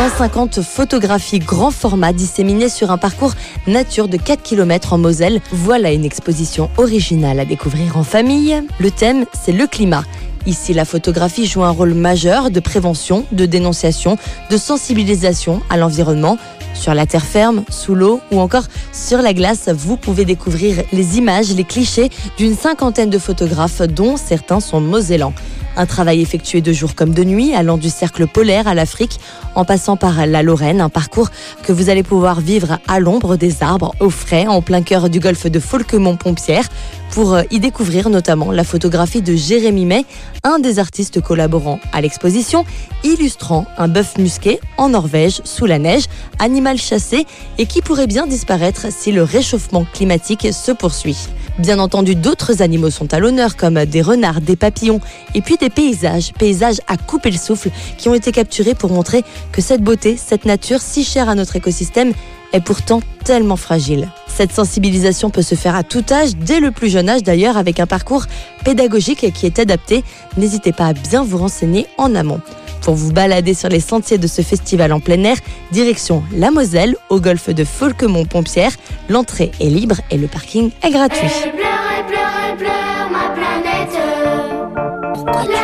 150 photographies grand format disséminées sur un parcours nature de 4 km en Moselle. Voilà une exposition originale à découvrir en famille. Le thème, c'est le climat. Ici, la photographie joue un rôle majeur de prévention, de dénonciation, de sensibilisation à l'environnement. Sur la terre ferme, sous l'eau ou encore sur la glace, vous pouvez découvrir les images, les clichés d'une cinquantaine de photographes dont certains sont mosellans. Un travail effectué de jour comme de nuit, allant du cercle polaire à l'Afrique, en passant par la Lorraine, un parcours que vous allez pouvoir vivre à l'ombre des arbres, au frais, en plein cœur du golfe de Folquemont-Pompière, pour euh, y découvrir notamment la photographie de Jérémy May, un des artistes collaborants à l'exposition, illustrant un bœuf musqué en Norvège sous la neige, animal chassé et qui pourrait bien disparaître si le réchauffement climatique se poursuit. Bien entendu, d'autres animaux sont à l'honneur, comme des renards, des papillons, et puis des paysages, paysages à couper le souffle, qui ont été capturés pour montrer que cette beauté, cette nature si chère à notre écosystème, est pourtant tellement fragile. Cette sensibilisation peut se faire à tout âge, dès le plus jeune âge d'ailleurs, avec un parcours pédagogique qui est adapté. N'hésitez pas à bien vous renseigner en amont. Pour vous balader sur les sentiers de ce festival en plein air, direction la Moselle, au golfe de Folquemont-Pompière. L'entrée est libre et le parking est gratuit. Elle pleure, elle pleure, elle pleure, ma planète. Pourquoi tu